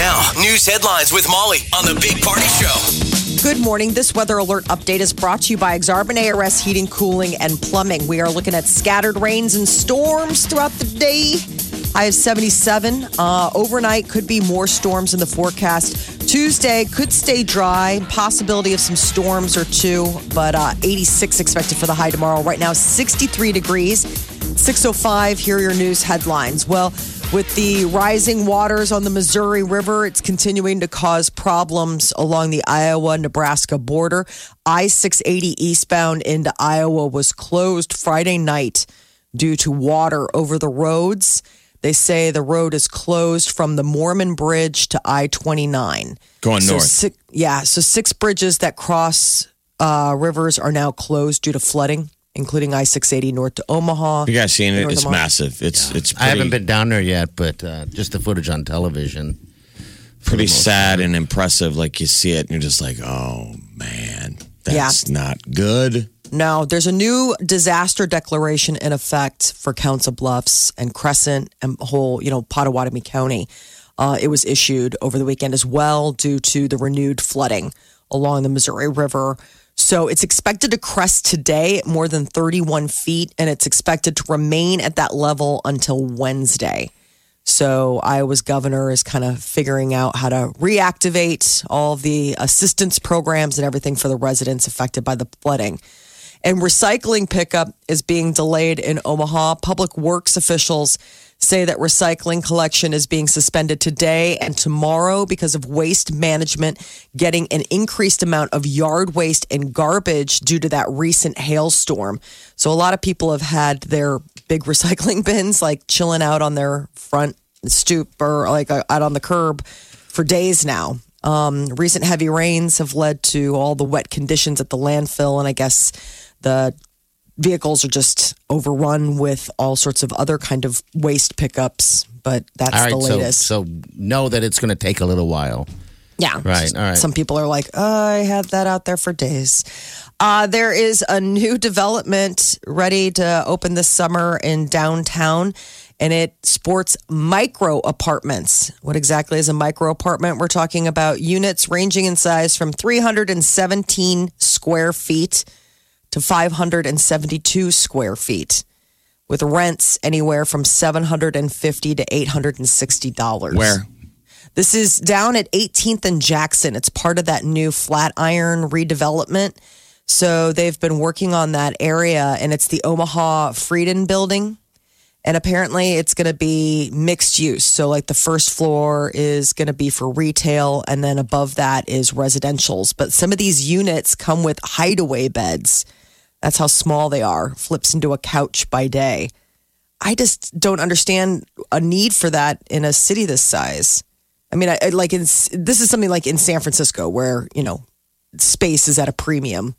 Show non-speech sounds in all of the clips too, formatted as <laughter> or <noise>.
Now, news headlines with Molly on the Big Party Show. Good morning. This weather alert update is brought to you by Exarban ARS Heating, Cooling, and Plumbing. We are looking at scattered rains and storms throughout the day. I have 77. Uh, overnight could be more storms in the forecast. Tuesday could stay dry, possibility of some storms or two, but uh, 86 expected for the high tomorrow. Right now, 63 degrees. 605, here are your news headlines. Well, with the rising waters on the Missouri River, it's continuing to cause problems along the Iowa Nebraska border. I 680 eastbound into Iowa was closed Friday night due to water over the roads. They say the road is closed from the Mormon Bridge to I 29. Going So north. six, yeah, so six bridges that cross uh, rivers are now closed due to flooding, including I 680 north to Omaha. You guys seen it? North It's of Omaha. massive. It's it's I haven't been down there yet, but uh, just the footage on television. pretty sad and impressive. Like you see it and you're just like, oh man, that's not good. No, there's a new disaster declaration in effect for Council Bluffs and Crescent and whole, you know, Pottawattamie County. Uh, it was issued over the weekend as well due to the renewed flooding along the Missouri River. So it's expected to crest today at more than 31 feet, and it's expected to remain at that level until Wednesday. So Iowa's governor is kind of figuring out how to reactivate all the assistance programs and everything for the residents affected by the flooding. And recycling pickup is being delayed in Omaha. Public Works officials say that recycling collection is being suspended today and tomorrow because of waste management getting an increased amount of yard waste and garbage due to that recent hailstorm. So a lot of people have had their big <laughs> recycling bins like chilling out on their front stoop or like uh, out on the curb for days now. Um, recent heavy rains have led to all the wet conditions at the landfill, and I guess the vehicles are just overrun with all sorts of other kind of waste pickups. But that's All right, the so, latest. so know that it's going to take a little while. Yeah. Right, all right. Some people are like, oh, I had that out there for days. Uh, there is a new development ready to open this summer in downtown, and it sports micro apartments. What exactly is a micro apartment? We're talking about units ranging in size from 317 square feet to 572 square feet. With rents anywhere from seven hundred and fifty to eight hundred and sixty dollars. Where? This is down at 18th and Jackson. It's part of that new Flatiron redevelopment. So they've been working on that area, and it's the Omaha Frieden building. And apparently, it's going to be mixed use. So, like the first floor is going to be for retail, and then above that is residentials. But some of these units come with hideaway beds. That's how small they are. Flips into a couch by day. I just don't understand a need for that in a city this size. I mean, I, I like in, this is something like in San Francisco where you know space is at a premium,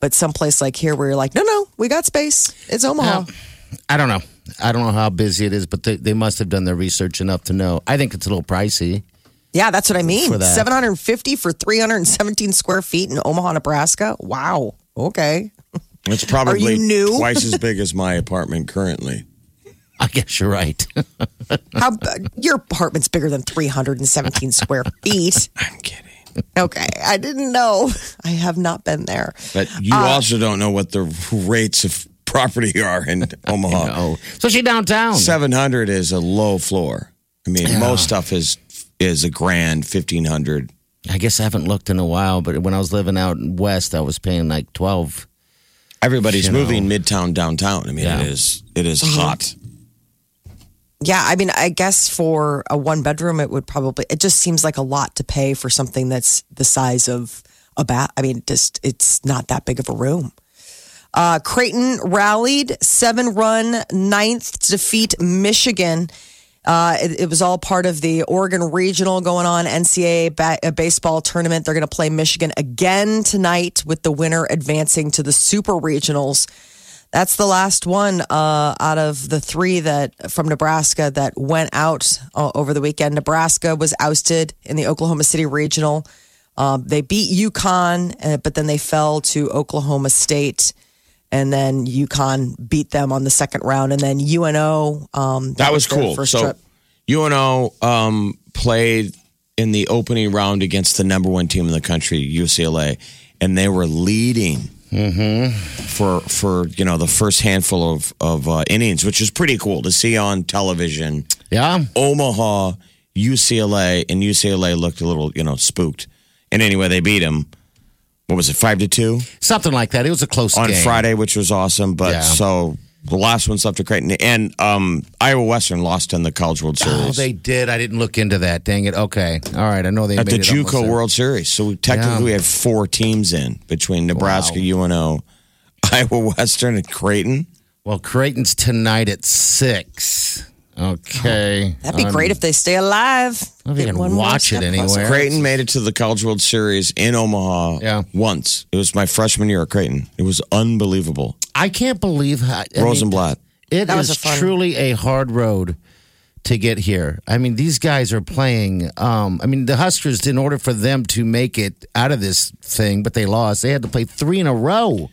but someplace like here where you're like, no, no, we got space. It's Omaha. I don't know. I don't know how busy it is, but they, they must have done their research enough to know. I think it's a little pricey. Yeah, that's what I mean. For 750 for 317 square feet in Omaha, Nebraska. Wow. Okay. It's probably you new? twice as big as my <laughs> apartment currently. I guess you're right. How your apartment's bigger than 317 square <laughs> feet? I'm kidding. Okay, I didn't know. I have not been there. But you Uh, also don't know what the rates of property are in <laughs> Omaha. oh, especially downtown. 700 is a low floor. I mean, most stuff is is a grand 1500. I guess I haven't looked in a while, but when I was living out west, I was paying like 12. Everybody's You know. moving midtown downtown. I mean, Yeah. it is it is Mm-hmm. hot. Yeah, I mean, I guess for a one bedroom, it would probably, it just seems like a lot to pay for something that's the size of a bat. I mean, just, it's not that big of a room. Uh, Creighton rallied seven run ninth to defeat Michigan Uh, it, it was all part of the Oregon Regional going on, NCAA ba- uh, baseball tournament. They're going to play Michigan again tonight with the winner advancing to the Super Regionals. That's the last one uh, out of the three that from Nebraska that went out uh, over the weekend. Nebraska was ousted in the Oklahoma City Regional. Um, they beat UConn, uh, but then they fell to Oklahoma State, and then UConn beat them on the second round, and then UNO. Um, That was their cool. First So trip. UNO um, played in the opening round against the number one team in the country, UCLA, and they were leading for for you know the first handful of of uh, innings, which is pretty cool to see on television. Yeah. Omaha, UCLA, and UCLA looked a little you know spooked. And anyway, they beat them. What was it, five to two Something like that. It was a close on game. Friday, which was awesome. But Yeah. so the last one's up to Creighton, and um, Iowa Western lost in the College World Series. Oh, they did. I didn't look into that. Dang it. Okay. All right. I know they at the JUCO. World Series. So we technically Yeah. we have four teams in between Nebraska, UNO, <laughs> Iowa Western, and Creighton. Well, Creighton's tonight at six. Okay. That'd be great if they stay alive. If you Get can watch it step anywhere. closer. Creighton made it to the College World Series in Omaha Yeah. once. It was my freshman year at Creighton. It was unbelievable. I can't believe how. I mean, Rosenblatt. It That was is a fun- truly a hard road to get here. I mean, these guys are playing. Um, I mean, the Huskers, in order for them to make it out of this thing, but they lost. They had to play three in a row.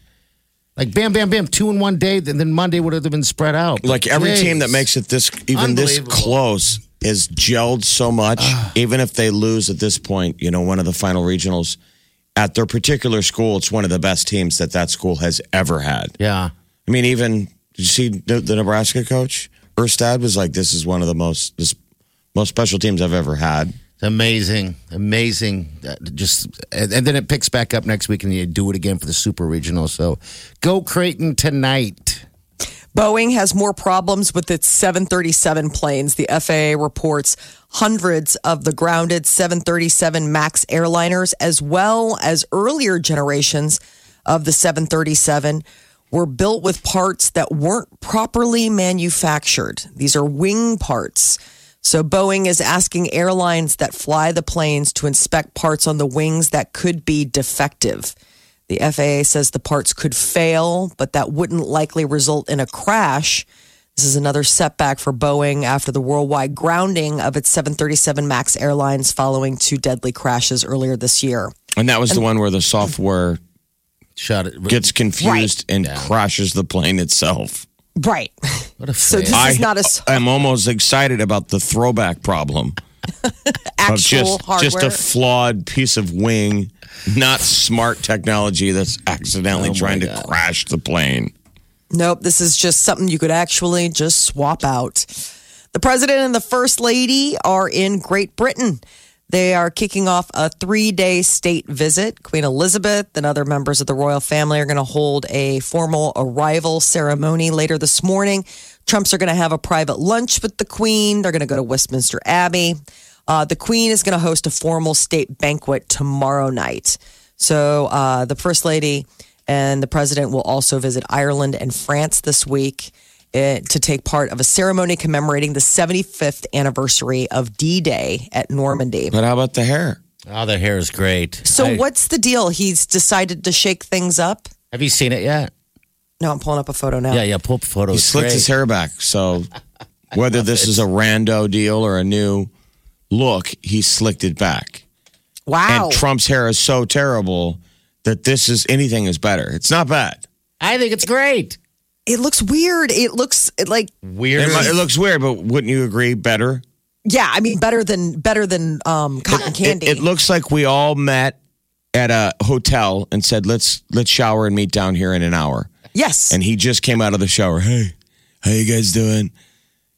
Like bam, bam, bam, two in one day, and then Monday would have been spread out. Like every Jeez. team that makes it this even this close is gelled so much. Ah. even if they lose at this point, you know, one of the final regionals at their particular school, it's one of the best teams that that school has ever had. yeah, I mean, even did you see the, the Nebraska coach Erstad was like, "This is one of the most this most special teams I've ever had." Amazing, amazing. Uh, Just and, and then it picks back up next week, and you do it again for the Super Regional. So go Creighton tonight. Boeing has more problems with its 737 planes. The FAA reports hundreds of the grounded 737 MAX airliners, as well as earlier generations of the 737, were built with parts that weren't properly manufactured. These are wing parts. So Boeing is asking airlines that fly the planes to inspect parts on the wings that could be defective. The FAA says the parts could fail, but that wouldn't likely result in a crash. This is another setback for Boeing after the worldwide grounding of its 737 MAX airlines following two deadly crashes earlier this year. And that was the one where the software Shut it. gets confused and crashes the plane itself. Right. What a So fail. this is not a s- I'm almost excited about the throwback problem <laughs> actual just hardware. just a flawed piece of wing, not smart technology that's accidentally Oh my trying to crash the plane. Nope, this is just something you could actually just swap out. The president and the first lady are in Great Britain. They are kicking off a three day state visit. Queen Elizabeth and other members of the royal family are going to hold a formal arrival ceremony later this morning. Trumps are going to have a private lunch with the Queen. They're going to go to Westminster Abbey. Uh, the Queen is going to host a formal state banquet tomorrow night. So uh, the First Lady and the President will also visit Ireland and France this week to take part of a ceremony commemorating the 75th anniversary of D Day at Normandy. But how about the hair? Oh, the hair is great. So, I- what's the deal? He's decided to shake things up. Have you seen it yet? No, I'm pulling up a photo now. Yeah, yeah. Pull up a photo. He It's slicked great. his hair back. So <laughs> whether this is a rando deal or a new look, he slicked it back. Wow. And Trump's hair is so terrible that this is anything is better. It's not bad. I think it's great. It looks weird. It looks like, Weird. It, might- it looks weird, but wouldn't you agree? Better. yeah, I mean, better than better than um, cotton It, candy. it looks like we all met at a hotel and said, "Let's let's shower and meet down here in an hour." yes. And he just came out of the shower. Hey, how you guys doing?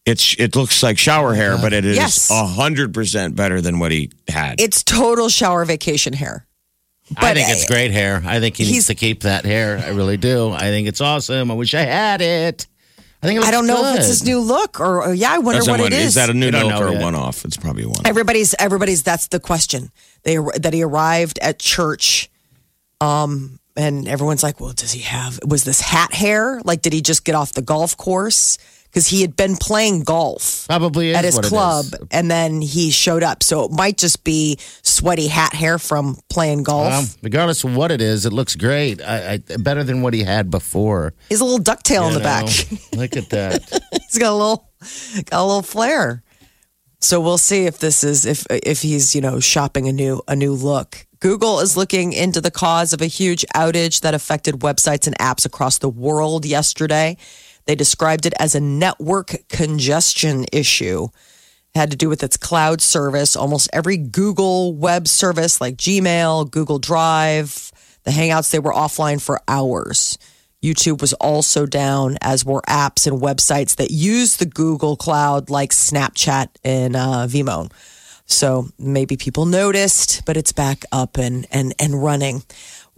It's it looks like shower hair, but it is Yes. a hundred percent better than what he had. it's total shower vacation hair. I think it's great hair. I think he needs to keep that hair. I really do. I think it's awesome. I wish I had it. I think it I don't know if it's his new look or, or yeah, I wonder That's what it is. Is that a new look or a one off? It's probably one. everybody's everybody's that's the question. They that he arrived at church, um, and everyone's like, "Well, does he have? Was this hat hair? Like, did he just get off the golf course? Because he had been playing golf Probably at his club and then he showed up. So it might just be sweaty hat hair from playing golf. Um, regardless of what it is, it looks great. I, I, better than what he had before. He's a little ducktail in the back. <laughs> Look at that. <laughs> he's got a little got a little flair. So we'll see if this is if if he's you know shopping a new a new look. Google is looking into the cause of a huge outage that affected websites and apps across the world yesterday. They described it as a network congestion issue. It had to do with its cloud service. Almost every Google web service like Gmail, Google Drive, the Hangouts, they were offline for hours. YouTube was also down, as were apps and websites that use the Google Cloud, like Snapchat and uh, Vimeo. So maybe people noticed, but it's back up and and and running.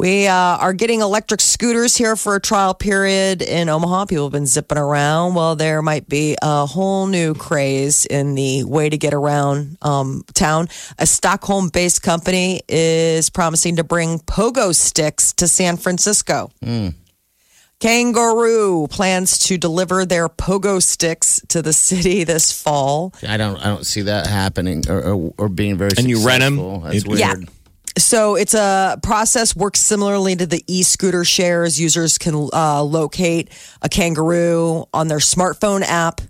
We uh, are getting electric scooters here for a trial period in Omaha. People have been zipping around. Well, there might be a whole new craze in the way to get around um, town. A Stockholm based company is promising to bring pogo sticks to San Francisco. Kangaroo plans to deliver their pogo sticks to the city this fall. I don't. I don't see that happening or, or, or being very. And you rent 'em? successful. That's It- weird. Yeah. So it's a process works similarly to the e-scooter shares. Users can uh, locate a kangaroo on their smartphone app.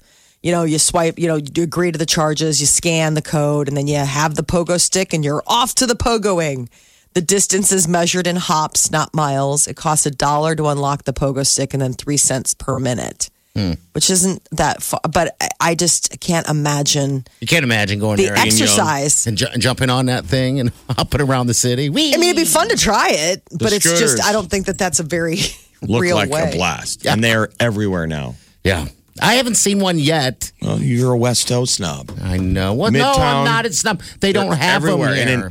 You know, you swipe, you know, you agree to the charges, you scan the code, and then you have the pogo stick and you're off to the pogoing. The distance is measured in hops, not miles. It costs a dollar to unlock the pogo stick and then three cents per minute, which isn't that far. But I- I just can't imagine You can't imagine going the there and, exercise. and ju- jumping on that thing and <laughs> hopping around the city. Whee! I mean, it'd be fun to try it, but it's just. I don't think that that's a very <laughs> Look real like way. a blast. And they're everywhere now. yeah. I haven't seen one yet. Well, you're a West Coast snob. I know. Well, no, Midtown. I'm not. It's not. They don't They're have them everywhere. here. And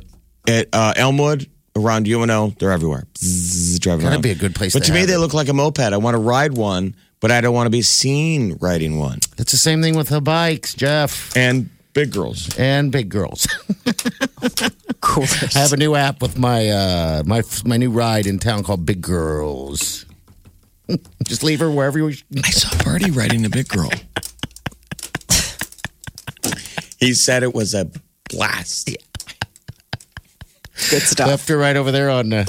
in, at uh, Elmwood, around UNO, they're everywhere. Bzzz, driving Gotta around. be a good place But to to, me, have they look like a moped. I want to ride one, but I don't want to be seen riding one. it's the same thing with the bikes, Jeff, And big girls. and big girls. <laughs> Cool. I have a new app with my uh, my my new ride in town called Big Girls. <laughs> Just leave her wherever you. I saw Birdie riding a big girl. he said it was a blast. Yeah. Good stuff. Left her right over there on uh,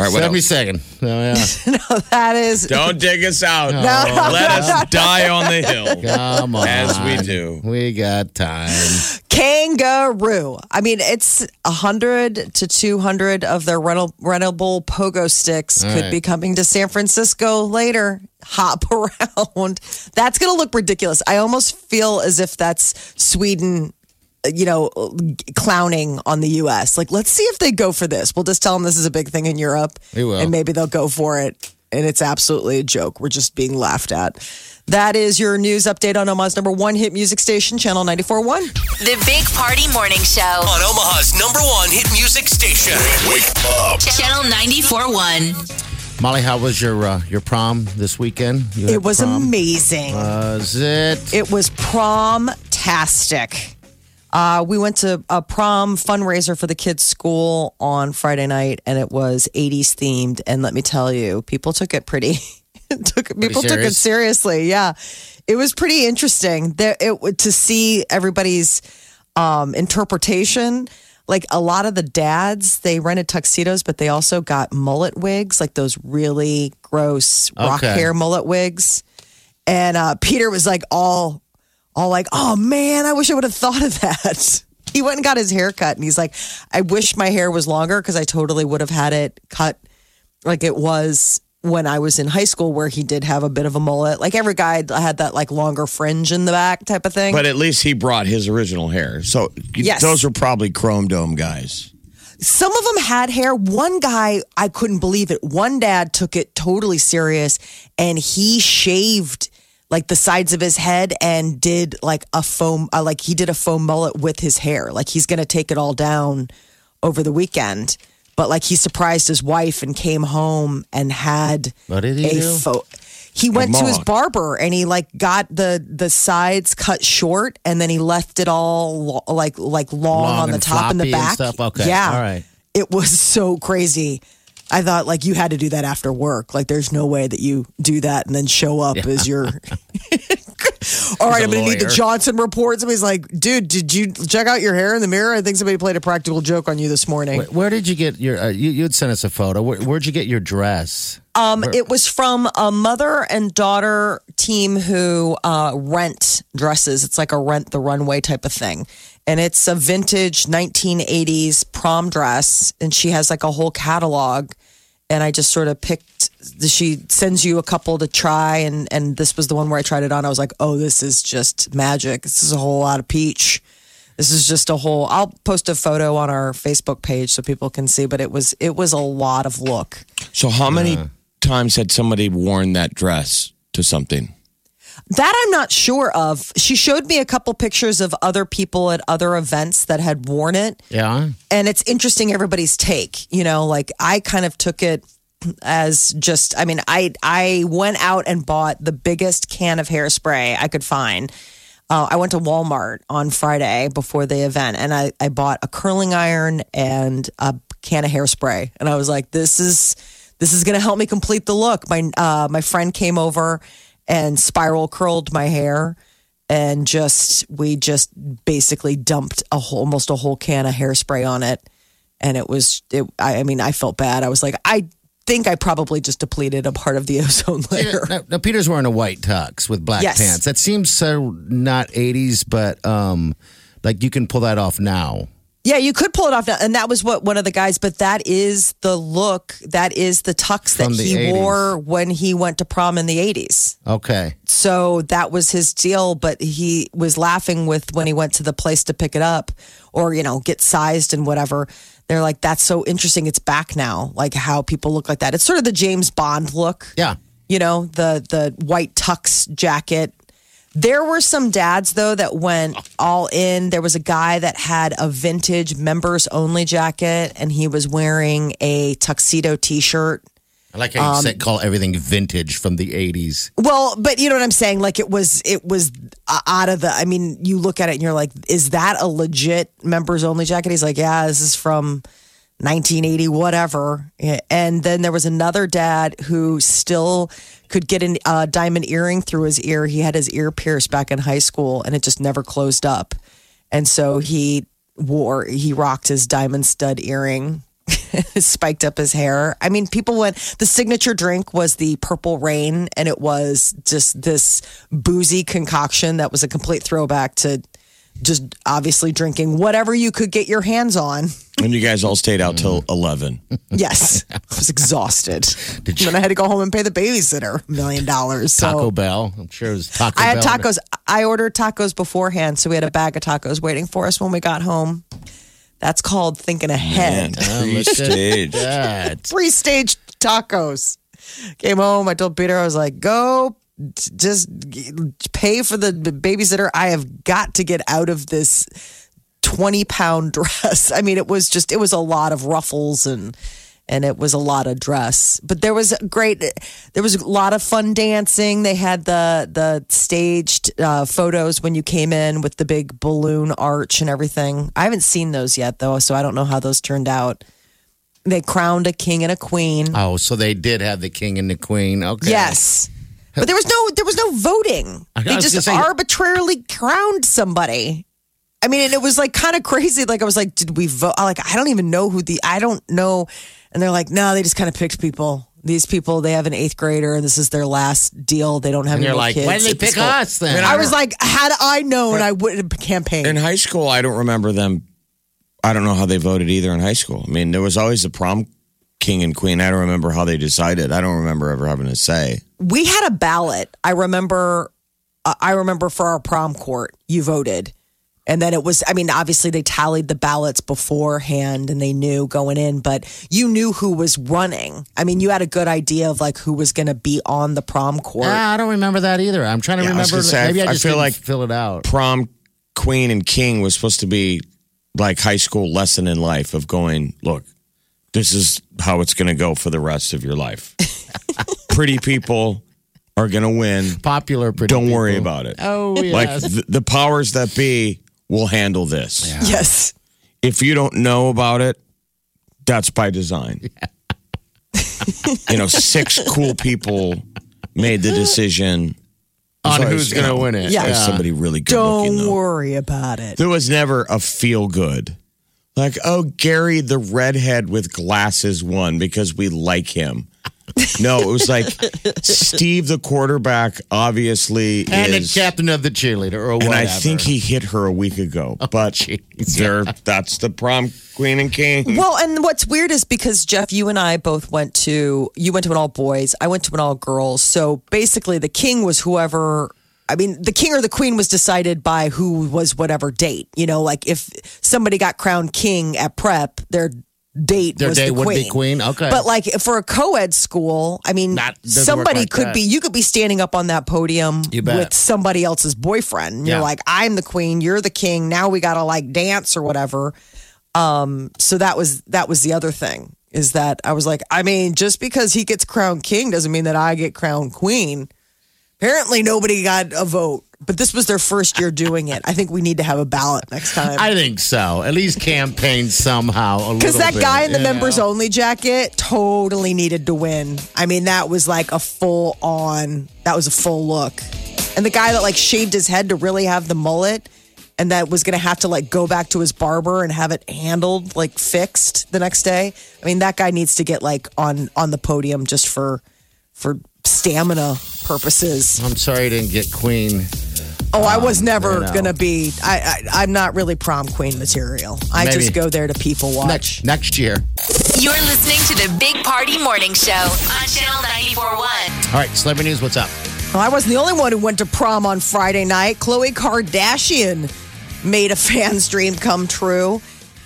All right, what seventy else? second. Oh yeah, <laughs> That is <laughs> Don't dig us out. no, <laughs> Let us die on the hill. come on, As we do. We got time. kangaroo. I mean, it's a hundred to two hundred of their rental, rentable pogo sticks could right. be coming to San Francisco later. Hop around. That's going to look ridiculous. I almost feel as if that's Sweden. You know, clowning on the U.S. Like, let's see if they go for this. We'll just tell them this is a big thing in Europe, will. and maybe they'll go for it. And it's absolutely a joke. We're just being laughed at. That is your news update on Omaha's number one hit music station, Channel 94.1. The Big Party Morning Show. On Omaha's number one hit music station. Wake up. Channel 94.1. Molly, how was your uh, your prom this weekend? You It was prom? amazing. Was it? it was prom-tastic. Uh, we went to a prom fundraiser for the kids' school on Friday night, and it was 80s themed. And let me tell you, people took it pretty. <laughs> took people took it seriously. Yeah, it was pretty interesting. There, it to see everybody's um, interpretation. Like a lot of the dads, they rented tuxedos, but they also got mullet wigs, like those really gross rock Okay. hair mullet wigs. And uh, Peter was like all, all like, "Oh man, I wish I would have thought of that." <laughs> He went and got his hair cut, and he's like, "I wish my hair was longer because I totally would have had it cut like it was when I was in high school, where he did have a bit of a mullet. Like every guy had that like longer fringe in the back type of thing. But at least he brought his original hair. So Yes. those were probably Chrome Dome guys. Some of them had hair. One guy, I couldn't believe it. One dad took it totally serious and he shaved like the sides of his head and did like a foam, uh, like he did a foam mullet with his hair. Like he's going to take it all down over the weekend. But like he surprised his wife and came home and had What did he a do? fo- he went to his barber and he like got the the sides cut short and then he left it all lo- like like long, Long on the and top and the and back. stuff? Okay. Yeah. All right. It was <laughs> so crazy. I thought like you had to do that after work. Like there's no way that you do that and then show up as your <laughs> <laughs> All right, I'm going to need the. Johnson report. Somebody's like, dude, did you check out your hair in the mirror? I think somebody played a practical joke on you this morning. Where, where did you get your? Uh, you, you'd sent us a photo. Where, where'd you get your dress? Um, it was from a mother and daughter team who uh, rent dresses. It's like a rent the runway type of thing. And it's a vintage 1980s prom dress. And she has like a whole catalog. And I just sort of picked, she sends you a couple to try. And, and this was the one where I tried it on. I was like, oh, this is just magic. This is a whole lot of peach. This is just a whole. I'll post a photo on our Facebook page so people can see. But it was it was a lot of look. So how many times had somebody worn that dress to something? That I'm not sure of. She showed me a couple pictures of other people at other events that had worn it. Yeah. And it's interesting everybody's take. You know, like I kind of took it as just I mean, I I went out and bought the biggest can of hairspray I could find. Uh, I went to Walmart on Friday before the event and I, I bought a curling iron and a can of hairspray. And I was like, this is this is gonna help me complete the look. My uh, my friend came over and spiral curled my hair and just we just basically dumped a whole almost a whole can of hairspray on it and it was it I, I mean i felt bad i was like i think i probably just depleted a part of the <laughs> ozone layer Now, now Peter's wearing a white tux with black Yes. pants. That seems so not 80s, but um, like you can pull that off now. Yeah you could pull it off and that was what one of the guys but that is the look that is the tux that the he 80s. wore when he went to prom in the 80s Okay. so that was his deal but he was laughing with when he went to the place to pick it up or you know get sized and whatever they're like that's so interesting it's back now like how people look like that it's sort of the james bond look Yeah. you know the the white tux jacket there were some dads though that went all in there was a guy that had a vintage members only jacket and he was wearing a tuxedo t-shirt I like how you Um, said, call everything vintage from the 80s. Well, but you know what I'm saying? Like it was, it was uh, out of the. I mean, you look at it and you're like, is that a legit members only jacket? He's like, yeah, this is from 1980, whatever. And then there was another dad who still could get a uh, diamond earring through his ear. He had his ear pierced back in high school, and it just never closed up. And so he wore, he rocked his diamond stud earring <laughs> spiked up his hair. I mean, people went. The signature drink was the Purple Rain, and it was just this boozy concoction that was a complete throwback to just obviously drinking whatever you could get your hands on. And you guys all stayed out till mm. 11. Yes, I was exhausted. Did and then I had to go home and pay the babysitter a million dollars. So Taco Bell. I'm sure it was Taco I had Bell. tacos. I ordered tacos beforehand, so we had a bag of tacos waiting for us when we got home. That's called thinking ahead. <laughs> Look at Pre-stage. that. Free stage tacos. Came home. I told Peter, I was like, go t- just pay for the babysitter. I have got to get out of this 20 pound <laughs> dress. I mean, it was just, it was a lot of ruffles and, and it was a lot of dress, but there was great, there was a lot of fun dancing. They had the, the staged uh, photos when you came in with the big balloon arch and everything. I haven't seen those yet though, so I don't know how those turned out. They crowned a king and a queen. Oh, so they did have the king and the queen. Okay. Yes. But there was no there was no voting. I They was just gonna say- arbitrarily crowned somebody. I mean, and it was like kind of crazy. Like I was like, did we vote? I Like I don't even know who the I don't know. And they're like, no, they just kind of picked people. These people, they have an eighth grader, and this is their last deal. They don't have And any you're more like, kids why did they at the pick school." us then? I was like, had I known, I wouldn't have campaigned. In high school, I don't remember them. I don't know how they voted either in high school. I mean, there was always the prom king and queen. I don't remember how they decided. I don't remember ever having a say. we had a ballot. I remember. Uh, I remember for our prom court, you voted, and then it was. I mean, obviously they tallied the ballots beforehand, and they knew going in, but you knew who was running. I mean, you had a good idea of like who was going to be on the prom court. Ah, I don't remember that either. I'm trying to Yeah, I was remember. gonna say, I- maybe I, I just feel didn't like- fill it out. Prom queen and king was supposed to be like high school lesson in life of going, look, this is how it's going to go for the rest of your life. <laughs> Pretty people are going to win. Popular. Pretty Don't worry about it. Oh, yes. Like the, the powers that be will handle this. Yes. If you don't know about it, that's by design. <laughs> you know, six cool people made the decision on always, who's going to win it. Yeah. There's somebody really good looking. Don't Though. worry about it. There was never a feel good. Like, oh, Gary the redhead with glasses won because we like him. No, it was like Steve the quarterback obviously And the is captain of the cheerleader or and. I think he hit her a week ago. Oh, but there that's the prom queen and king. Well, and what's weird is because Jeff, you and I both went to you went to an all boys, I went to an all girls. So basically, the king was whoever. I mean, the king or the queen was decided by who was whatever date. You know, like if somebody got crowned king at prep, their date Their was date the would queen. be queen? Okay. but like for a co-ed school, I mean, Not- somebody like could that. be. You could be standing up on that podium with somebody else's boyfriend. You're like, I'm the queen, you're the king. Now we got to like dance or whatever um, so that was that was the other thing is that I was like, I mean, just because he gets crowned king doesn't mean that I get crowned queen. Apparently, nobody got a vote, but this was their first year doing it. I think we need to have a ballot next time. I think so. At least campaign somehow. Because that guy in the you know? members only jacket totally needed to win. I mean, that was like a full on, that was a full look. And the guy that like shaved his head to really have the mullet and that was going to have to like go back to his barber and have it handled, like fixed the next day. I mean, that guy needs to get like on on the podium just for for stamina purposes. I'm sorry I didn't get queen. Oh, I was um, never I know. going to be, I, I, I'm not really prom queen material. I Maybe. just go there to people watch. Next next year. You're listening to the Big Party Morning Show on Channel 94.1. All right, celebrity news. What's up? Well, I wasn't the only one who went to prom on Friday night. Khloe Kardashian made a fan's dream come true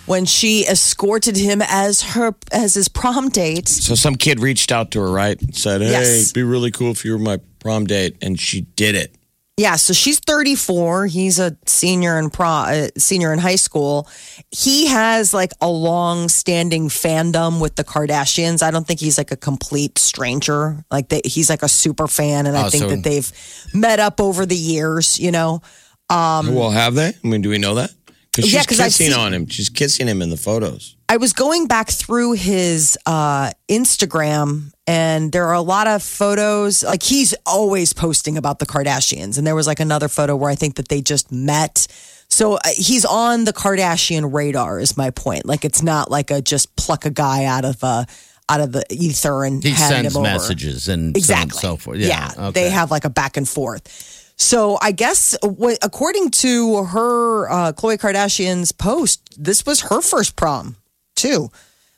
when she escorted him as her as his prom date. So some kid reached out to her, right? And said, Hey, Yes. it'd be really cool if you were my prom date. And she did it. Yeah, so she's 34. He's a senior in prom, uh, senior in high school. He has like a long-standing fandom with the Kardashians. I don't think he's like a complete stranger. Like they, he's like a super fan, and I Oh, think so- that they've met up over the years. You know, well, have they? I mean, do we know that? Because she's Um, I've kissing seen- on him. She's kissing him in the photos. I was going back through his uh, Instagram, and there are a lot of photos. Like he's always posting about the Kardashians, and there was like another photo where I think that they just met. So uh, he's on the Kardashian radar. Is my point? Like it's not like a just pluck a guy out of a out of the ether and He sends him over. messages and exactly so and so forth. Yeah, okay. they have like a back and forth. So I guess according to her, uh, Khloe Kardashian's post, this was her first prom too.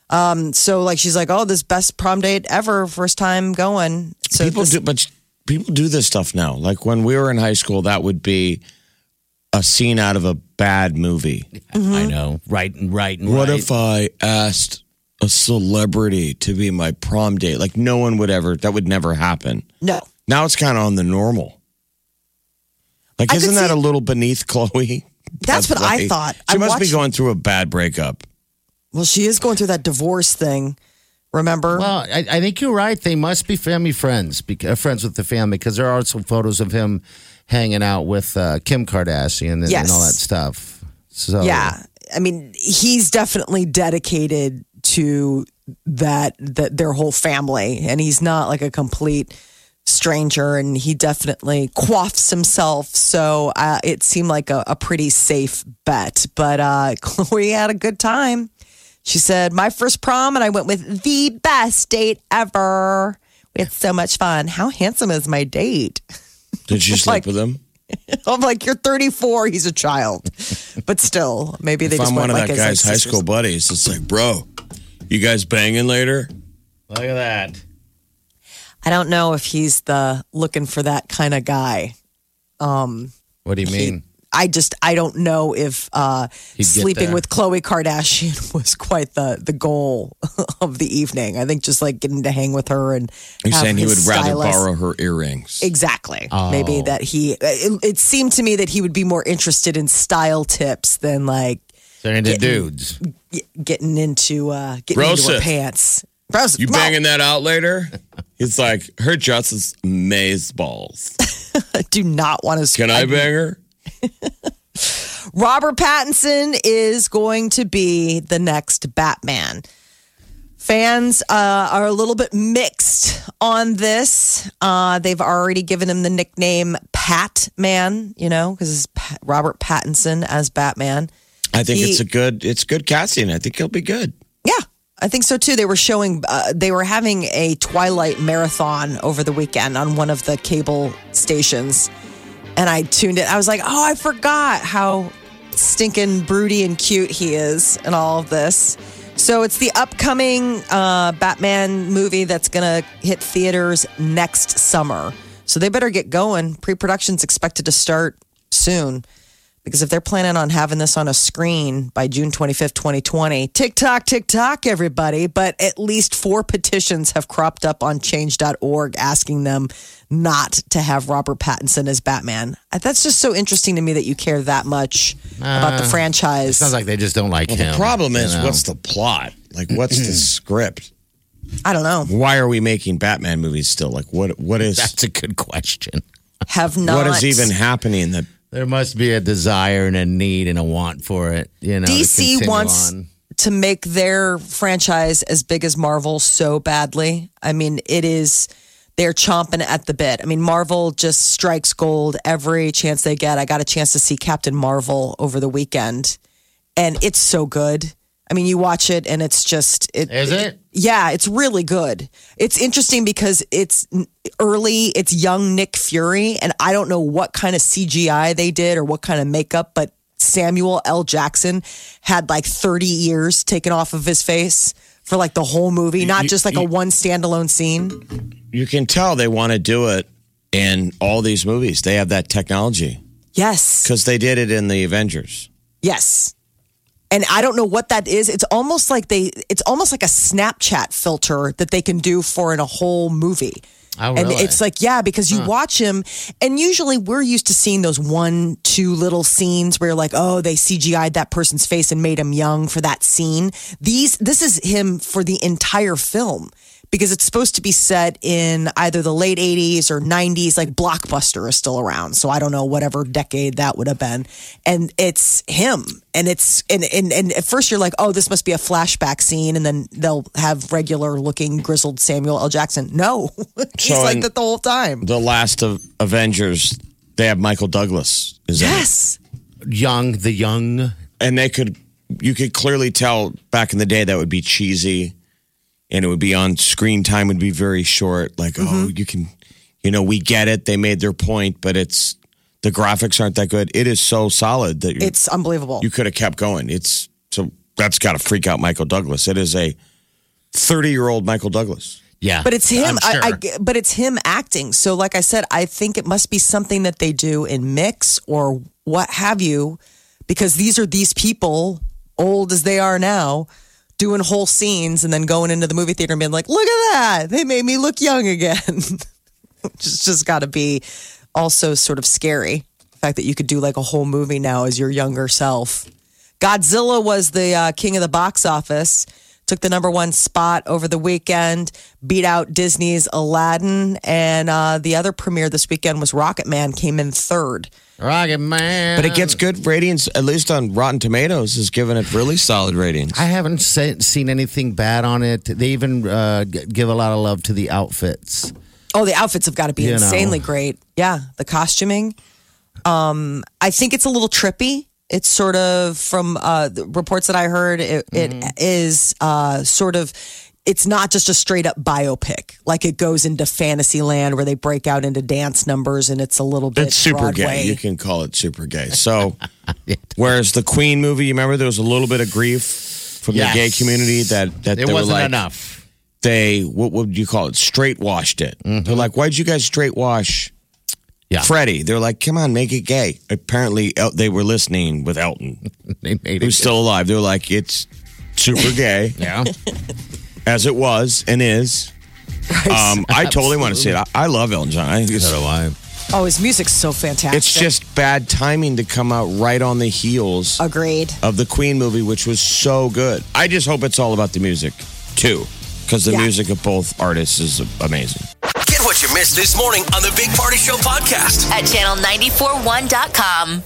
Um, so like she's like, oh, this best prom date ever, first time going. So people this- do, but people do this stuff now. Like when we were in high school, that would be a scene out of a bad movie. Mm-hmm. I know. Right and right and What right. if I asked a celebrity to be my prom date? Like no one would ever. That would never happen. no, Now it's kind of on the normal. Like, I isn't that see- a little beneath <laughs> Khloe? That's what I thought. She I must be watched- going through a bad breakup. well, she is going through that divorce thing. Remember? Well, I, I think you're right. They must be family friends, bec- uh, friends with the family, because there are some photos of him hanging out with uh, Kim Kardashian and, and Yes. all that stuff. So Yeah, I mean, he's definitely dedicated to that that their whole family, and he's not like a complete stranger. And he definitely quaffs himself, so uh, it seemed like a, a pretty safe bet. But uh, <laughs> Khloe had a good time. She said, "My first prom, and I went with the best date ever. We had so much fun. How handsome is my date?" <laughs> Did you sleep Like- with him? <laughs> I'm like, "You're 34. He's a child, but still, maybe they If just I'm one of like that guy's high school buddies, it's like, bro, you guys banging later? look at that. I don't know if he's the looking for that kind of guy. What do you mean? I just I don't know if uh, sleeping with Khloe Kardashian <laughs> was quite the the goal <laughs> of the evening. I think just like getting to hang with her and You're saying he would his rather borrow her earrings. Exactly. Oh. Maybe that he. It, it seemed to me that he would be more interested in style tips than like They're into Getting- dudes. getting into uh, getting into her pants. Rosa, You banging that out later? <laughs> It's like her just is maze balls. <laughs> Do not want to. Can I bang her? <laughs> Robert Pattinson is going to be the next Batman. Fans uh, are a little bit mixed on this. Uh, they've already given him the nickname Pat Man, you know, because it's Robert Pattinson as Batman. I think He- it's a good it's good casting. I think he'll be good. I think so too. They were showing, uh, they were having a Twilight marathon over the weekend on one of the cable stations. And I tuned it. I was like, oh, I forgot how stinking broody and cute he is and all of this. So it's the upcoming uh, Batman movie that's going to hit theaters next summer. So they better get going. Pre production's expected to start soon. Because if they're planning on having this on a screen by June 25th, 2020, TikTok, TikTok, everybody. But at least four petitions have cropped up on change.org asking them not to have Robert Pattinson as Batman. Uh, That's just so interesting to me that you care that much about the franchise. Sounds like they just don't like him. The problem is, you know? what's the plot? Like, what's the <clears throat> script? I don't know. Why are we making Batman movies still? Like, what what is That's a good question. Have not. what is even happening? That There must be a desire and a need and a want for it. You know, to DC continue wants on. to make their franchise as big as Marvel so badly. I mean, it is they're chomping at the bit. I mean, Marvel just strikes gold every chance they get. I got a chance to see Captain Marvel over the weekend, and it's so good. I mean, you watch it and it's just it, Is it? yeah, it's really good. It's interesting because it's early, it's young Nick Fury, and I don't know what kind of CGI they did or what kind of makeup, but Samuel L. Jackson had like 30 years taken off of his face for like the whole movie, not You- just like a one standalone scene. you can tell they want to do it in all these movies. They have that technology Yes. because they did it in the Avengers. Yes. And I don't know what that is. It's almost like they it's almost like a Snapchat filter that they can do for in a whole movie. Oh, really? and it's like, yeah, because you watch him, and usually we're used to seeing those one, two little scenes where you're like, oh, they CGI'd that person's face and made him young for that scene. These, this is him for the entire film because it's supposed to be set in either the late 80s or 90s, like Blockbuster is still around. So I don't know, whatever decade that would have been. And it's him. And it's, and, and, and at first you're like, oh, this must be a flashback scene. And then they'll have regular looking grizzled Samuel L. Jackson. No, <laughs> he's So like that the whole time. The last of Avengers, they have Michael Douglas. Is in it. Yes. young, the young. and they could you could clearly tell back in the day that would be cheesy and it would be on screen time would be very short like oh Mm-hmm. you can you know we get it they made their point but it's the graphics aren't that good it is so solid that you, It's unbelievable. you could have kept going it's so that's got to freak out michael douglas it is a 30 year old michael douglas Yeah, But it's him. Sure. I, I, but it's him acting. So, like I said, I think it must be something that they do in mix or what have you, because these are these people, old as they are now, doing whole scenes and then going into the movie theater and being like, "Look at that! They made me look young again." it's <laughs> just got to be also sort of scary. The fact that you could do like a whole movie now as your younger self. Godzilla was the uh, king of the box office. Took the number one spot over the weekend, beat out Disney's Aladdin, and uh, the other premiere this weekend was Rocketman, came in third. Rocket Man. but it gets good ratings at least on rotten tomatoes is giving it really solid ratings I haven't se- seen anything bad on it. They even uh, give a lot of love to the outfits. Oh, the outfits have got to be You know. insanely great. Yeah, the costuming. Um, I think it's a little trippy. It's sort of from uh, the reports that I heard. It, it is uh, sort of. It's not just a straight up biopic. Like it goes into fantasy land where they break out into dance numbers, and it's a little bit It's super Broadway. gay. You can call it super gay. <laughs> So, whereas the Queen movie, you remember there was a little bit of grief from Yes. the gay community that that It they were wasn't like, enough. They what would you call it? Straight washed it. They're like, why'd you guys straight wash Yeah. Freddie? They're like, come on, make it gay. Apparently, El- they were listening with Elton, <laughs> They made who's it. still alive. They're like, it's super gay <laughs> yeah. <laughs> as it was and is. Um, I totally want to see it. I, I love Elton John. I think it's, So do I. Oh, his music's so fantastic. it's just bad timing to come out right on the heels agreed. of the Queen movie, which was so good. I just hope it's all about the music too, because the Yeah. music of both artists is amazing. Get what you missed this morning on the Big Party Show podcast. At channel941.com.